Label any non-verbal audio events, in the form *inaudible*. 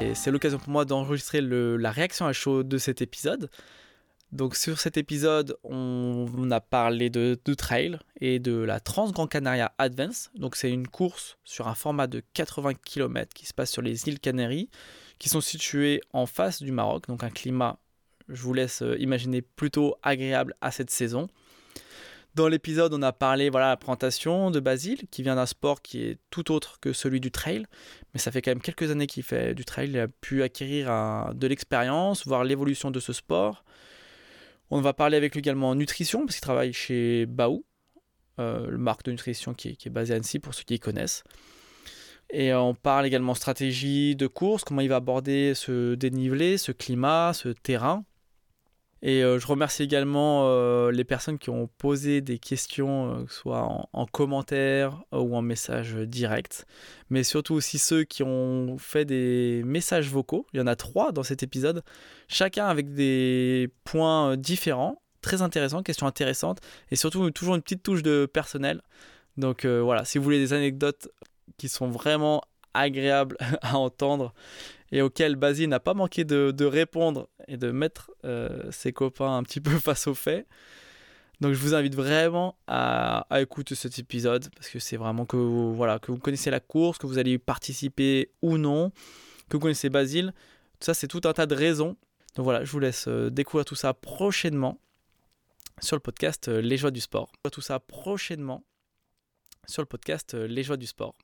Et c'est l'occasion pour moi d'enregistrer la réaction à chaud de cet épisode. Donc sur cet épisode, on, a parlé de, trail et de la Trans Gran Canaria Advance. Donc c'est une course sur un format de 80 km qui se passe sur les îles Canaries, qui sont situées en face du Maroc. Donc un climat, je vous laisse euh, imaginer, plutôt agréable à cette saison. Dans l'épisode, on a parlé voilà la présentation de Basile, qui vient d'un sport qui est tout autre que celui du trail, mais ça fait quand même quelques années qu'il fait du trail. Il a pu acquérir de l'expérience, voir l'évolution de ce sport. On va parler avec lui également en nutrition, parce qu'il travaille chez Baou, euh, le marque de nutrition qui est, qui est basé à Annecy, pour ceux qui connaissent. Et on parle également stratégie de course, comment il va aborder ce dénivelé, ce climat, ce terrain. Et euh, je remercie également euh, les personnes qui ont posé des questions, euh, soit en, en, commentaire ou en message direct, mais surtout aussi ceux qui ont fait des messages vocaux. Il y en a trois dans cet épisode, chacun avec des points différents, très intéressants, questions intéressantes, et surtout toujours une petite touche de personnel. Donc voilà, si vous voulez des anecdotes qui sont vraiment agréables *laughs* à entendre et auquel Basile n'a pas manqué de, répondre et de mettre euh, ses copains un petit *laughs* peu face aux faits. Donc je vous invite vraiment à, écouter cet épisode parce que c'est vraiment que vous, voilà, que vous connaissez la course, que vous allez y participer ou non, que vous connaissez Basile. Tout ça, c'est tout un tas de raisons. Donc voilà, je vous laisse euh, découvrir tout ça prochainement sur le podcast euh, Les Joies du Sport. Tout ça prochainement sur le podcast Les Joies du Sport.